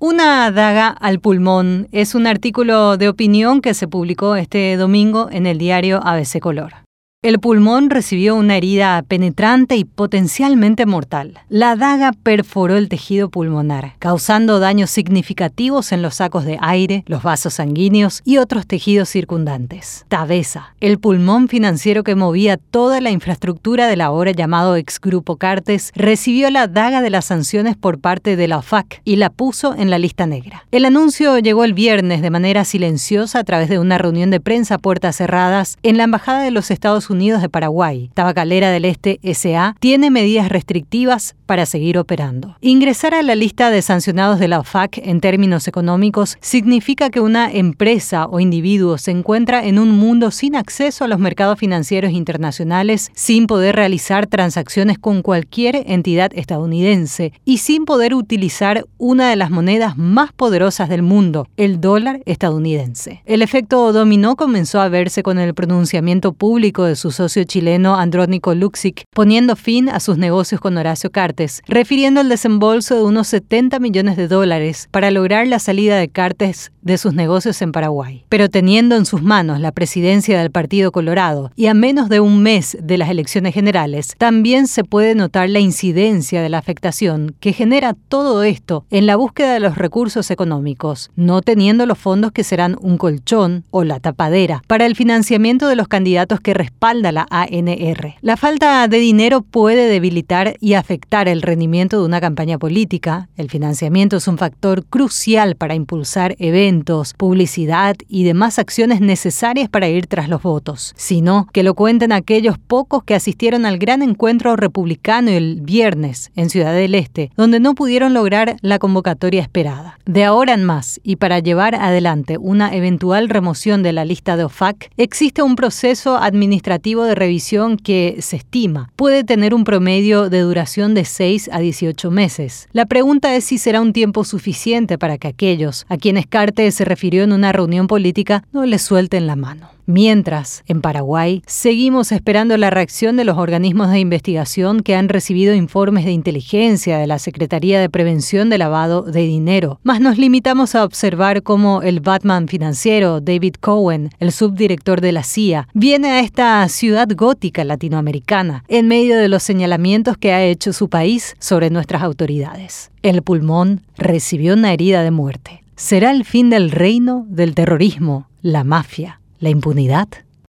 Una daga al pulmón es un artículo de opinión que se publicó este domingo en el diario ABC Color. El pulmón recibió una herida penetrante y potencialmente mortal. La daga perforó el tejido pulmonar, causando daños significativos en los sacos de aire, los vasos sanguíneos y otros tejidos circundantes. Tabesa, el pulmón financiero que movía toda la infraestructura del ahora llamado ex Grupo Cartes, recibió la daga de las sanciones por parte de la OFAC y la puso en la lista negra. El anuncio llegó el viernes de manera silenciosa a través de una reunión de prensa a puertas cerradas en la Embajada de los Estados Unidos de Paraguay, Tabacalera del Este SA, tiene medidas restrictivas para seguir operando. Ingresar a la lista de sancionados de la OFAC en términos económicos significa que una empresa o individuo se encuentra en un mundo sin acceso a los mercados financieros internacionales, sin poder realizar transacciones con cualquier entidad estadounidense y sin poder utilizar una de las monedas más poderosas del mundo, el dólar estadounidense. El efecto dominó comenzó a verse con el pronunciamiento público de su socio chileno Andrónico Luxic, poniendo fin a sus negocios con Horacio Refiriendo al desembolso de unos 70 millones de dólares para lograr la salida de Cartes de sus negocios en Paraguay. Pero teniendo en sus manos la presidencia del Partido Colorado y a menos de un mes de las elecciones generales, también se puede notar la incidencia de la afectación que genera todo esto en la búsqueda de los recursos económicos, no teniendo los fondos que serán un colchón o la tapadera para el financiamiento de los candidatos que respalda la ANR. La falta de dinero puede debilitar y afectar el rendimiento de una campaña política. El financiamiento es un factor crucial para impulsar eventos publicidad y demás acciones necesarias para ir tras los votos, sino que lo cuenten aquellos pocos que asistieron al gran encuentro republicano el viernes en Ciudad del Este, donde no pudieron lograr la convocatoria esperada. De ahora en más, y para llevar adelante una eventual remoción de la lista de OFAC, existe un proceso administrativo de revisión que se estima puede tener un promedio de duración de 6 a 18 meses. La pregunta es si será un tiempo suficiente para que aquellos a quienes Se refirió en una reunión política no le suelten la mano. Mientras, en Paraguay, seguimos esperando la reacción de los organismos de investigación que han recibido informes de inteligencia de la Secretaría de Prevención de Lavado de Dinero, mas nos limitamos a observar cómo el Batman financiero David Cohen, el subdirector de la CIA, viene a esta ciudad gótica latinoamericana en medio de los señalamientos que ha hecho su país sobre nuestras autoridades. El pulmón recibió una herida de muerte será el fin del reino del terrorismo, la mafia, la impunidad.